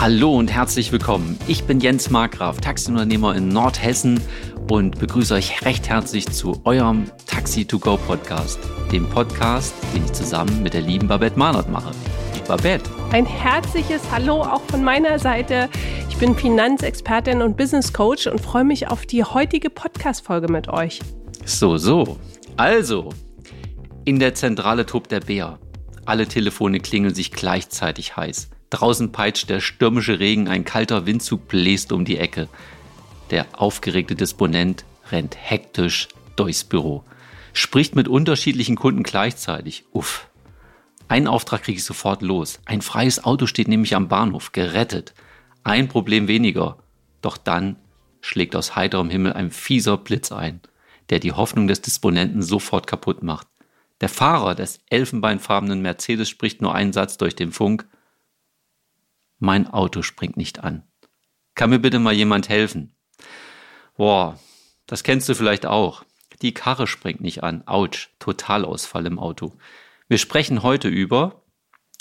Hallo und herzlich willkommen. Ich bin Jens Markgraf, Taxiunternehmer in Nordhessen und begrüße euch recht herzlich zu eurem Taxi to Go Podcast, dem Podcast, den ich zusammen mit der lieben Babette Mahnert mache. Babette. Ein herzliches Hallo auch von meiner Seite. Ich bin Finanzexpertin und Business Coach und freue mich auf die heutige Podcast-Folge mit euch. So, so. Also, in der Zentrale tobt der Bär. Alle Telefone klingeln sich gleichzeitig heiß. Draußen peitscht der stürmische Regen, ein kalter Windzug bläst um die Ecke. Der aufgeregte Disponent rennt hektisch durchs Büro. Spricht mit unterschiedlichen Kunden gleichzeitig. Uff. Einen Auftrag kriege ich sofort los. Ein freies Auto steht nämlich am Bahnhof, gerettet. Ein Problem weniger. Doch dann schlägt aus heiterem Himmel ein fieser Blitz ein, der die Hoffnung des Disponenten sofort kaputt macht. Der Fahrer des elfenbeinfarbenen Mercedes spricht nur einen Satz durch den Funk. Mein Auto springt nicht an. Kann mir bitte mal jemand helfen? Boah, das kennst du vielleicht auch. Die Karre springt nicht an. Autsch, Totalausfall im Auto. Wir sprechen heute über,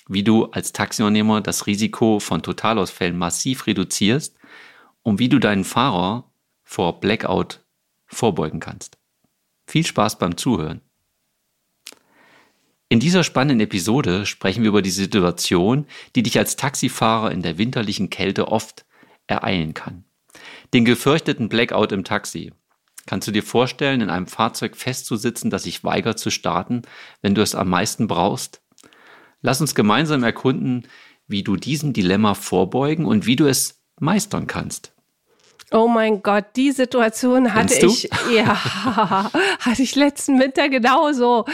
wie du als Taxiunternehmer das Risiko von Totalausfällen massiv reduzierst und wie du deinen Fahrer vor Blackout vorbeugen kannst. Viel Spaß beim Zuhören. In dieser spannenden Episode sprechen wir über die Situation, die dich als Taxifahrer in der winterlichen Kälte oft ereilen kann. Den gefürchteten Blackout im Taxi. Kannst du dir vorstellen, in einem Fahrzeug festzusitzen, das sich weigert zu starten, wenn du es am meisten brauchst? Lass uns gemeinsam erkunden, wie du diesem Dilemma vorbeugen und wie du es meistern kannst. Oh mein Gott, die Situation hatte ich, ja, hatte ich letzten Winter genauso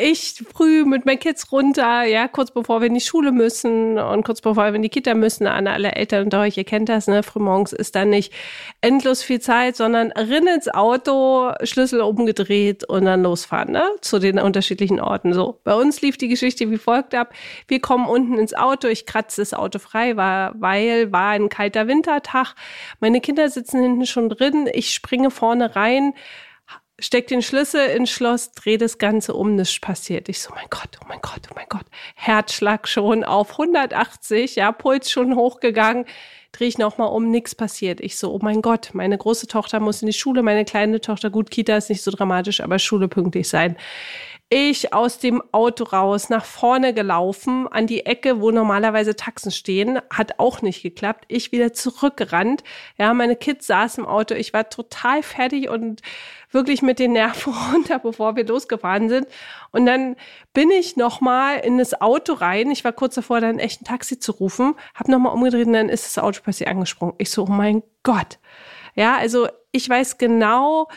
ich früh mit meinen Kids runter, ja, kurz bevor wir in die Schule müssen und kurz bevor wir in die Kita müssen, an alle Eltern unter euch, ihr kennt das, ne, frühmorgens ist dann nicht endlos viel Zeit, sondern rinn ins Auto, Schlüssel umgedreht und dann losfahren, ne, zu den unterschiedlichen Orten. So, bei uns lief die Geschichte wie folgt ab. Wir kommen unten ins Auto, ich kratze das Auto frei, war, weil war ein kalter Wintertag. Meine Kinder sitzen hinten schon drin, ich springe vorne rein, steck den Schlüssel ins Schloss, dreh das Ganze um, nichts passiert. Ich so, mein Gott, oh mein Gott, oh mein Gott. Herzschlag schon auf 180, ja, Puls schon hochgegangen. Dreh ich nochmal um, nichts passiert. Ich so, oh mein Gott, meine große Tochter muss in die Schule, meine kleine Tochter, gut, Kita ist nicht so dramatisch, aber Schule pünktlich sein ich aus dem Auto raus, nach vorne gelaufen, an die Ecke, wo normalerweise Taxen stehen, hat auch nicht geklappt. Ich wieder zurückgerannt. Ja, meine Kids saßen im Auto. Ich war total fertig und wirklich mit den Nerven runter, bevor wir losgefahren sind. Und dann bin ich nochmal in das Auto rein. Ich war kurz davor, dann echt ein Taxi zu rufen, habe nochmal umgedreht und dann ist das Auto plötzlich angesprungen. Ich so, oh mein Gott. Ja, also ich weiß genau,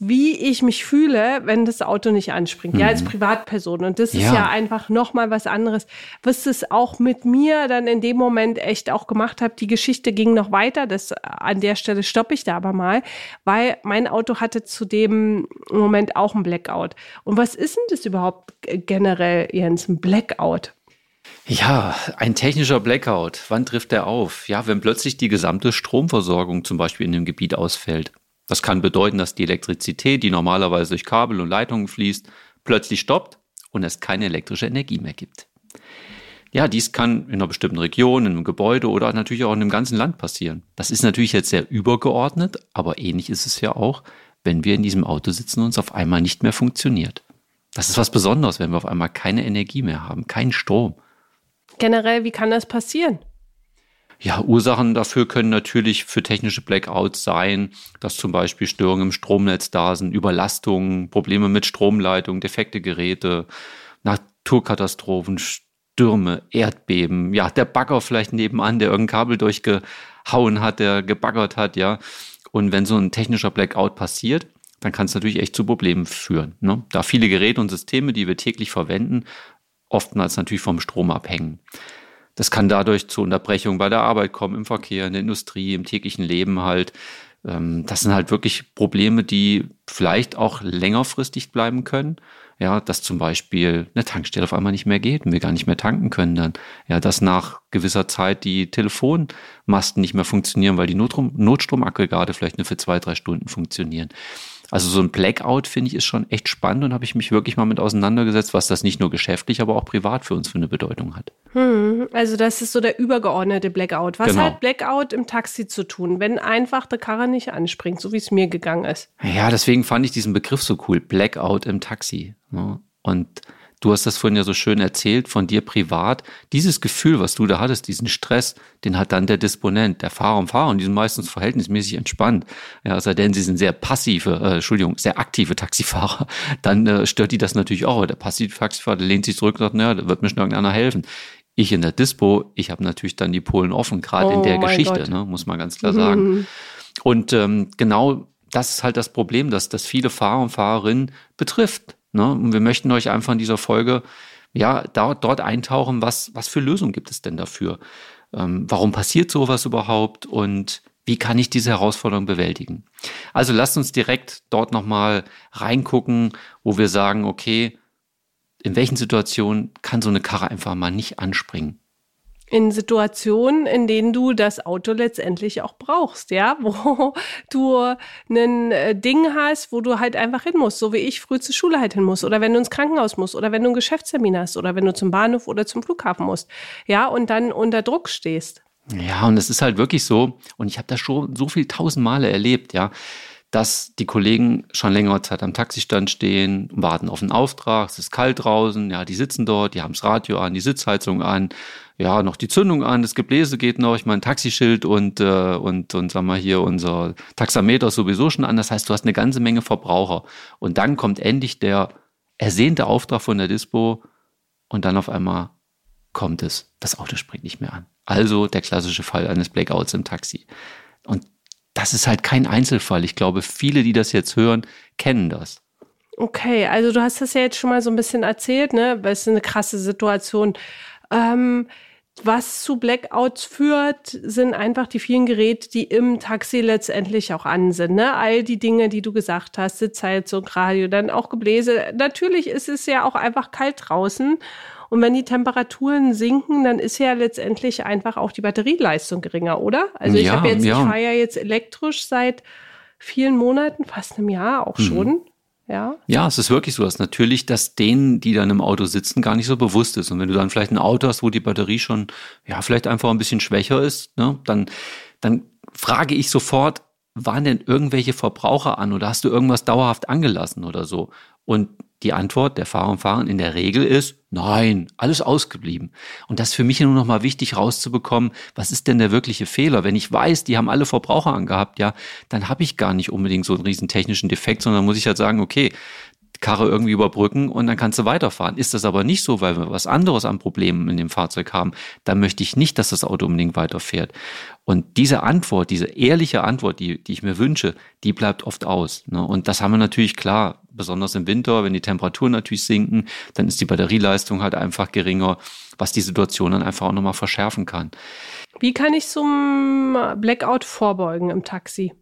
wie ich mich fühle, wenn das Auto nicht anspringt. Mhm. Ja, als mhm. Privatperson. Und das ist ja, ja einfach nochmal was anderes. Was es auch mit mir dann in dem Moment echt auch gemacht hat. Die Geschichte ging noch weiter. Das, an der Stelle stoppe ich da aber mal, weil mein Auto hatte zu dem Moment auch ein Blackout. Und was ist denn das überhaupt generell, Jens, ein Blackout? Ja, ein technischer Blackout. Wann trifft der auf? Ja, wenn plötzlich die gesamte Stromversorgung zum Beispiel in dem Gebiet ausfällt. Das kann bedeuten, dass die Elektrizität, die normalerweise durch Kabel und Leitungen fließt, plötzlich stoppt und es keine elektrische Energie mehr gibt. Ja, dies kann in einer bestimmten Region, in einem Gebäude oder natürlich auch in einem ganzen Land passieren. Das ist natürlich jetzt sehr übergeordnet, aber ähnlich ist es ja auch, wenn wir in diesem Auto sitzen und es auf einmal nicht mehr funktioniert. Das ist was Besonderes, wenn wir auf einmal keine Energie mehr haben, keinen Strom. Generell, wie kann das passieren? Ja, Ursachen dafür können natürlich für technische Blackouts sein, dass zum Beispiel Störungen im Stromnetz da sind, Überlastungen, Probleme mit Stromleitung, defekte Geräte, Naturkatastrophen, Stürme, Erdbeben, ja, der Bagger vielleicht nebenan, der irgendein Kabel durchgehauen hat, der gebaggert hat, ja. Und wenn so ein technischer Blackout passiert, dann kann es natürlich echt zu Problemen führen. Ne? Da viele Geräte und Systeme, die wir täglich verwenden, oftmals natürlich vom Strom abhängen. Das kann dadurch zu Unterbrechungen bei der Arbeit kommen, im Verkehr, in der Industrie, im täglichen Leben halt. Ähm, das sind halt wirklich Probleme, die vielleicht auch längerfristig bleiben können. Ja, dass zum Beispiel eine Tankstelle auf einmal nicht mehr geht und wir gar nicht mehr tanken können dann. Ja, dass nach gewisser Zeit die Telefonmasten nicht mehr funktionieren, weil die Notstrom Notstromaggregate vielleicht nur für zwei, drei Stunden funktionieren. Also so ein Blackout finde ich ist schon echt spannend und habe ich mich wirklich mal mit auseinandergesetzt, was das nicht nur geschäftlich, aber auch privat für uns für eine Bedeutung hat. Hm, also das ist so der übergeordnete Blackout. Was genau. hat Blackout im Taxi zu tun, wenn einfach der Karre nicht anspringt, so wie es mir gegangen ist? Ja, deswegen fand ich diesen Begriff so cool, Blackout im Taxi. Ne? Und Du hast das vorhin ja so schön erzählt von dir privat. Dieses Gefühl, was du da hattest, diesen Stress, den hat dann der Disponent, der Fahrer und Fahrer und die sind meistens verhältnismäßig entspannt. Ja, sei denn, sie sind sehr passive, äh, Entschuldigung, sehr aktive Taxifahrer, dann äh, stört die das natürlich auch. Der passive Taxifahrer, der lehnt sich zurück und sagt, naja, da wird mir schon irgendeiner helfen. Ich in der Dispo, ich habe natürlich dann die Polen offen, gerade oh, in der Geschichte, ne, muss man ganz klar sagen. Mhm. Und ähm, genau das ist halt das Problem, dass das viele Fahrer und Fahrerinnen betrifft. Ne? Und wir möchten euch einfach in dieser Folge ja dort, dort eintauchen, was, was für Lösungen gibt es denn dafür? Ähm, warum passiert sowas überhaupt und wie kann ich diese Herausforderung bewältigen? Also lasst uns direkt dort nochmal reingucken, wo wir sagen, okay, in welchen Situationen kann so eine Karre einfach mal nicht anspringen? In Situationen, in denen du das Auto letztendlich auch brauchst, ja, wo du ein äh, Ding hast, wo du halt einfach hin musst, so wie ich früh zur Schule halt hin muss oder wenn du ins Krankenhaus musst oder wenn du einen Geschäftstermin hast oder wenn du zum Bahnhof oder zum Flughafen musst, ja, und dann unter Druck stehst. Ja, und es ist halt wirklich so, und ich habe das schon so viel tausend Male erlebt, ja, dass die Kollegen schon längere Zeit am Taxistand stehen, warten auf einen Auftrag, es ist kalt draußen, ja, die sitzen dort, die haben das Radio an, die Sitzheizung an, ja, noch die Zündung an, das Gebläse geht noch, ich meine, Taxischild und, äh, und, und sag mal hier, unser Taxameter ist sowieso schon an. Das heißt, du hast eine ganze Menge Verbraucher. Und dann kommt endlich der ersehnte Auftrag von der Dispo und dann auf einmal kommt es, das Auto springt nicht mehr an. Also der klassische Fall eines Blackouts im Taxi. Und das ist halt kein Einzelfall. Ich glaube, viele, die das jetzt hören, kennen das. Okay, also du hast das ja jetzt schon mal so ein bisschen erzählt, ne? Es ist eine krasse Situation. Ähm, was zu Blackouts führt, sind einfach die vielen Geräte, die im Taxi letztendlich auch an sind. Ne? All die Dinge, die du gesagt hast, Sitzheizung, Radio, dann auch Gebläse. Natürlich ist es ja auch einfach kalt draußen. Und wenn die Temperaturen sinken, dann ist ja letztendlich einfach auch die Batterieleistung geringer, oder? Also ich ja, habe jetzt, ja. ich fahre ja jetzt elektrisch seit vielen Monaten, fast einem Jahr auch mhm. schon. Mhm. Ja. ja, es ist wirklich so, dass natürlich das denen, die dann im Auto sitzen, gar nicht so bewusst ist. Und wenn du dann vielleicht ein Auto hast, wo die Batterie schon, ja, vielleicht einfach ein bisschen schwächer ist, ne, dann, dann frage ich sofort, waren denn irgendwelche Verbraucher an oder hast du irgendwas dauerhaft angelassen oder so? Und die Antwort der Fahrer und Fahrer in der Regel ist, nein, alles ausgeblieben. Und das ist für mich nur noch mal wichtig rauszubekommen, was ist denn der wirkliche Fehler? Wenn ich weiß, die haben alle Verbraucher angehabt, ja, dann habe ich gar nicht unbedingt so einen riesen technischen Defekt, sondern muss ich halt sagen, okay, Karre irgendwie überbrücken und dann kannst du weiterfahren. Ist das aber nicht so, weil wir was anderes an Problemen in dem Fahrzeug haben, dann möchte ich nicht, dass das Auto unbedingt weiterfährt. Und diese Antwort, diese ehrliche Antwort, die, die ich mir wünsche, die bleibt oft aus. Ne? Und das haben wir natürlich klar, besonders im Winter, wenn die Temperaturen natürlich sinken, dann ist die Batterieleistung halt einfach geringer, was die Situation dann einfach auch nochmal verschärfen kann. Wie kann ich zum Blackout vorbeugen im Taxi?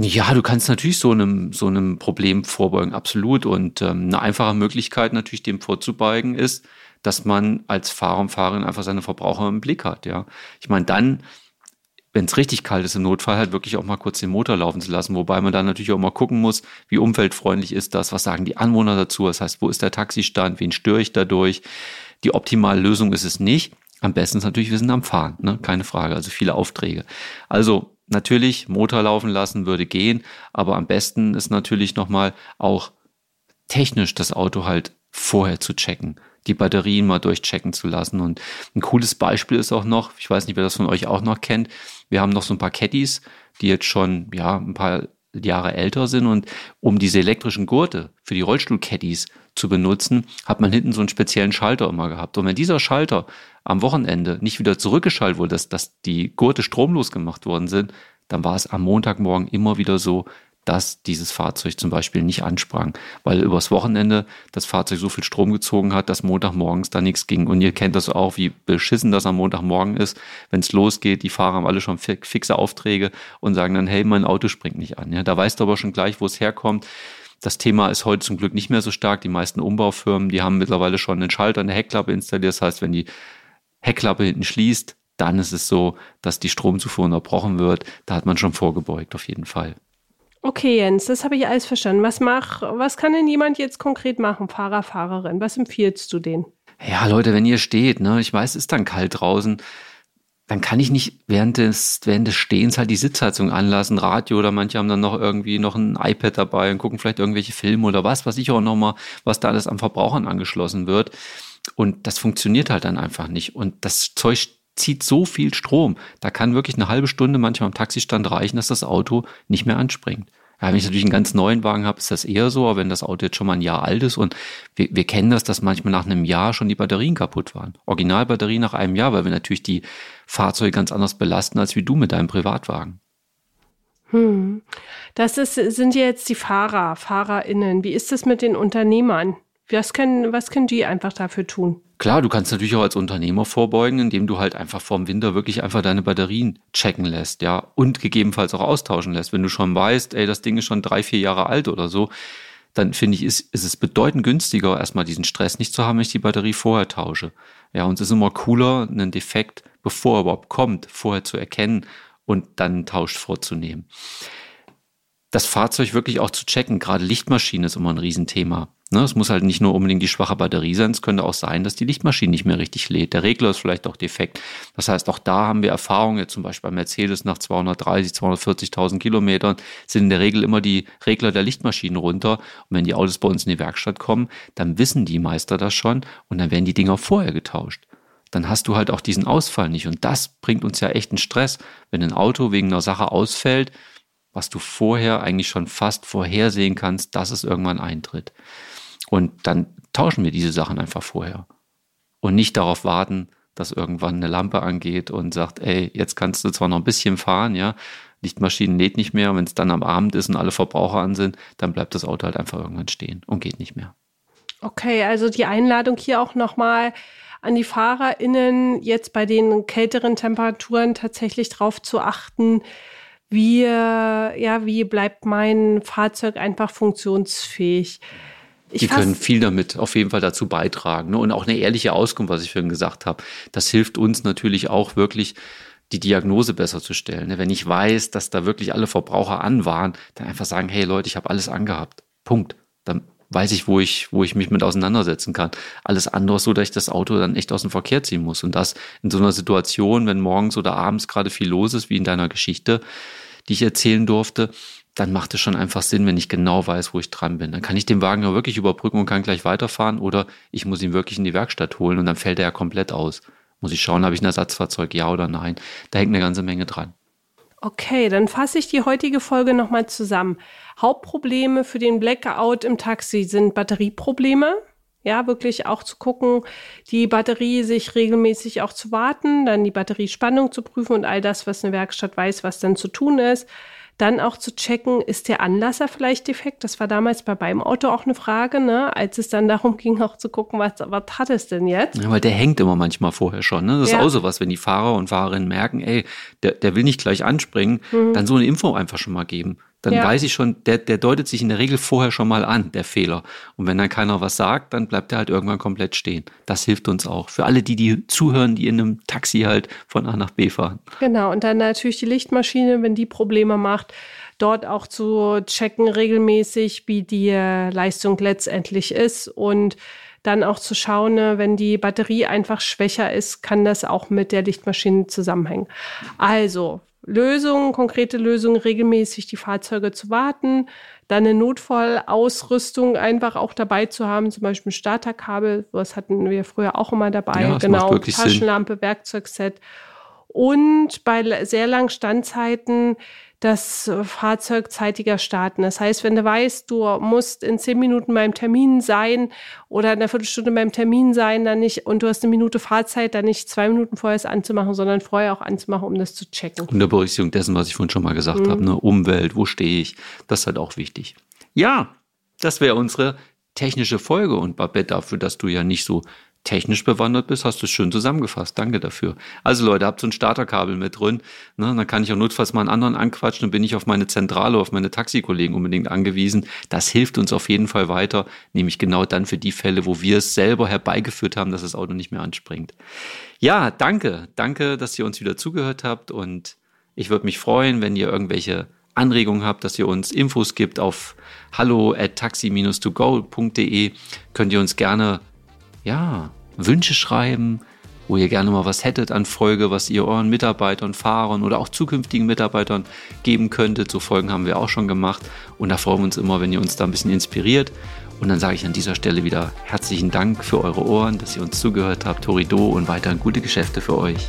Ja, du kannst natürlich so einem, so einem Problem vorbeugen, absolut. Und ähm, eine einfache Möglichkeit natürlich dem vorzubeugen ist, dass man als Fahrer und Fahrerin einfach seine Verbraucher im Blick hat. Ja, ich meine, dann wenn es richtig kalt ist, im Notfall halt wirklich auch mal kurz den Motor laufen zu lassen, wobei man dann natürlich auch mal gucken muss, wie umweltfreundlich ist das, was sagen die Anwohner dazu, das heißt, wo ist der Taxistand, wen störe ich dadurch. Die optimale Lösung ist es nicht. Am besten ist natürlich, wir sind am Fahren, ne? keine Frage, also viele Aufträge. Also natürlich, Motor laufen lassen würde gehen, aber am besten ist natürlich nochmal auch technisch das Auto halt vorher zu checken die Batterien mal durchchecken zu lassen. Und ein cooles Beispiel ist auch noch, ich weiß nicht, wer das von euch auch noch kennt, wir haben noch so ein paar Caddies, die jetzt schon ja ein paar Jahre älter sind und um diese elektrischen Gurte für die Rollstuhl-Caddies zu benutzen, hat man hinten so einen speziellen Schalter immer gehabt. Und wenn dieser Schalter am Wochenende nicht wieder zurückgeschaltet wurde, dass, dass die Gurte stromlos gemacht worden sind, dann war es am Montagmorgen immer wieder so, dass dieses Fahrzeug zum Beispiel nicht ansprang, weil übers Wochenende das Fahrzeug so viel Strom gezogen hat, dass Montagmorgens da nichts ging. Und ihr kennt das auch, wie beschissen das am Montagmorgen ist, wenn es losgeht. Die Fahrer haben alle schon fixe Aufträge und sagen dann, hey, mein Auto springt nicht an. Ja, da weißt du aber schon gleich, wo es herkommt. Das Thema ist heute zum Glück nicht mehr so stark. Die meisten Umbaufirmen, die haben mittlerweile schon einen Schalter in der Heckklappe installiert. Das heißt, wenn die Heckklappe hinten schließt, dann ist es so, dass die Stromzufuhr unterbrochen wird. Da hat man schon vorgebeugt, auf jeden Fall. Okay, Jens, das habe ich alles verstanden. Was mach, was kann denn jemand jetzt konkret machen, Fahrer, Fahrerin? Was empfiehlst du denen? Ja, Leute, wenn ihr steht, ne, ich weiß, es ist dann kalt draußen, dann kann ich nicht während des, während des Stehens halt die Sitzheizung anlassen, Radio oder manche haben dann noch irgendwie noch ein iPad dabei und gucken vielleicht irgendwelche Filme oder was, was ich auch nochmal, was da alles am Verbrauchern angeschlossen wird. Und das funktioniert halt dann einfach nicht. Und das Zeug zieht so viel Strom. Da kann wirklich eine halbe Stunde manchmal am Taxistand reichen, dass das Auto nicht mehr anspringt. Ja, wenn ich natürlich einen ganz neuen Wagen habe, ist das eher so, aber wenn das Auto jetzt schon mal ein Jahr alt ist und wir, wir kennen das, dass manchmal nach einem Jahr schon die Batterien kaputt waren. Originalbatterie nach einem Jahr, weil wir natürlich die Fahrzeuge ganz anders belasten als wie du mit deinem Privatwagen. Hm. Das ist, sind jetzt die Fahrer, FahrerInnen. Wie ist es mit den Unternehmern? Was können, was können die einfach dafür tun? Klar, du kannst natürlich auch als Unternehmer vorbeugen, indem du halt einfach vorm Winter wirklich einfach deine Batterien checken lässt, ja, und gegebenenfalls auch austauschen lässt. Wenn du schon weißt, ey, das Ding ist schon drei, vier Jahre alt oder so, dann finde ich, ist, ist es bedeutend günstiger, erstmal diesen Stress nicht zu haben, wenn ich die Batterie vorher tausche. Ja, und es ist immer cooler, einen Defekt, bevor er überhaupt kommt, vorher zu erkennen und dann einen Tausch vorzunehmen. Das Fahrzeug wirklich auch zu checken, gerade Lichtmaschine ist immer ein Riesenthema. Ne, es muss halt nicht nur unbedingt die schwache Batterie sein, es könnte auch sein, dass die Lichtmaschine nicht mehr richtig lädt. Der Regler ist vielleicht auch defekt. Das heißt, auch da haben wir Erfahrungen, jetzt zum Beispiel bei Mercedes nach 230, 240.000 Kilometern sind in der Regel immer die Regler der Lichtmaschinen runter. Und wenn die Autos bei uns in die Werkstatt kommen, dann wissen die Meister das schon und dann werden die Dinger vorher getauscht. Dann hast du halt auch diesen Ausfall nicht. Und das bringt uns ja echt einen Stress, wenn ein Auto wegen einer Sache ausfällt, was du vorher eigentlich schon fast vorhersehen kannst, dass es irgendwann eintritt. Und dann tauschen wir diese Sachen einfach vorher. Und nicht darauf warten, dass irgendwann eine Lampe angeht und sagt, ey, jetzt kannst du zwar noch ein bisschen fahren, ja, Lichtmaschinen lädt nicht mehr, wenn es dann am Abend ist und alle Verbraucher an sind, dann bleibt das Auto halt einfach irgendwann stehen und geht nicht mehr. Okay, also die Einladung hier auch nochmal an die FahrerInnen, jetzt bei den kälteren Temperaturen tatsächlich darauf zu achten, wie, ja, wie bleibt mein Fahrzeug einfach funktionsfähig. Ich die können viel damit auf jeden Fall dazu beitragen. Ne? Und auch eine ehrliche Auskunft, was ich vorhin gesagt habe. Das hilft uns natürlich auch wirklich, die Diagnose besser zu stellen. Ne? Wenn ich weiß, dass da wirklich alle Verbraucher an waren, dann einfach sagen, hey Leute, ich habe alles angehabt. Punkt. Dann weiß ich, wo ich, wo ich mich mit auseinandersetzen kann. Alles andere so, dass ich das Auto dann echt aus dem Verkehr ziehen muss. Und das in so einer Situation, wenn morgens oder abends gerade viel los ist, wie in deiner Geschichte, die ich erzählen durfte, dann macht es schon einfach Sinn, wenn ich genau weiß, wo ich dran bin. Dann kann ich den Wagen ja wirklich überbrücken und kann gleich weiterfahren oder ich muss ihn wirklich in die Werkstatt holen und dann fällt er ja komplett aus. Muss ich schauen, habe ich ein Ersatzfahrzeug, ja oder nein. Da hängt eine ganze Menge dran. Okay, dann fasse ich die heutige Folge nochmal zusammen. Hauptprobleme für den Blackout im Taxi sind Batterieprobleme. Ja, wirklich auch zu gucken, die Batterie sich regelmäßig auch zu warten, dann die Batteriespannung zu prüfen und all das, was eine Werkstatt weiß, was dann zu tun ist. Dann auch zu checken, ist der Anlasser vielleicht defekt? Das war damals bei meinem Auto auch eine Frage, ne? als es dann darum ging, auch zu gucken, was, was hat es denn jetzt? Ja, weil der hängt immer manchmal vorher schon. Ne? Das ja. ist auch so was, wenn die Fahrer und Fahrerinnen merken, ey, der, der will nicht gleich anspringen, mhm. dann so eine Info einfach schon mal geben dann ja. weiß ich schon, der, der deutet sich in der Regel vorher schon mal an, der Fehler. Und wenn dann keiner was sagt, dann bleibt er halt irgendwann komplett stehen. Das hilft uns auch. Für alle, die, die zuhören, die in einem Taxi halt von A nach B fahren. Genau. Und dann natürlich die Lichtmaschine, wenn die Probleme macht, dort auch zu checken regelmäßig, wie die Leistung letztendlich ist und dann auch zu schauen, ne, wenn die Batterie einfach schwächer ist, kann das auch mit der Lichtmaschine zusammenhängen. Also Lösungen, konkrete Lösungen, regelmäßig die Fahrzeuge zu warten, dann eine Notfallausrüstung einfach auch dabei zu haben, zum Beispiel ein Starterkabel, was hatten wir früher auch immer dabei, ja, genau, Taschenlampe. Werkzeugset. Und bei sehr langen Standzeiten das Fahrzeug zeitiger starten. Das heißt, wenn du weißt, du musst in zehn Minuten beim Termin sein oder in einer Viertelstunde beim Termin sein, dann nicht, und du hast eine Minute Fahrzeit, dann nicht zwei Minuten vorher es anzumachen, sondern vorher auch anzumachen, um das zu checken. Unter Berücksichtigung dessen, was ich vorhin schon mal gesagt mhm. habe, ne? Umwelt, wo stehe ich, das ist halt auch wichtig. Ja, das wäre unsere technische Folge und Babette dafür, dass du ja nicht so technisch bewandert bist, hast du es schön zusammengefasst. Danke dafür. Also Leute, habt so ein Starterkabel mit drin. Ne? Dann kann ich auch notfalls mal einen anderen anquatschen und bin ich auf meine Zentrale, auf meine Taxikollegen unbedingt angewiesen. Das hilft uns auf jeden Fall weiter, nämlich genau dann für die Fälle, wo wir es selber herbeigeführt haben, dass das Auto nicht mehr anspringt. Ja, danke. Danke, dass ihr uns wieder zugehört habt und ich würde mich freuen, wenn ihr irgendwelche Anregungen habt, dass ihr uns Infos gibt auf hallo at taxi-to-go.de könnt ihr uns gerne ja, Wünsche schreiben, wo ihr gerne mal was hättet an Folge, was ihr euren Mitarbeitern, Fahrern oder auch zukünftigen Mitarbeitern geben könntet. So Folgen haben wir auch schon gemacht und da freuen wir uns immer, wenn ihr uns da ein bisschen inspiriert. Und dann sage ich an dieser Stelle wieder herzlichen Dank für eure Ohren, dass ihr uns zugehört habt. Torido und weiterhin gute Geschäfte für euch.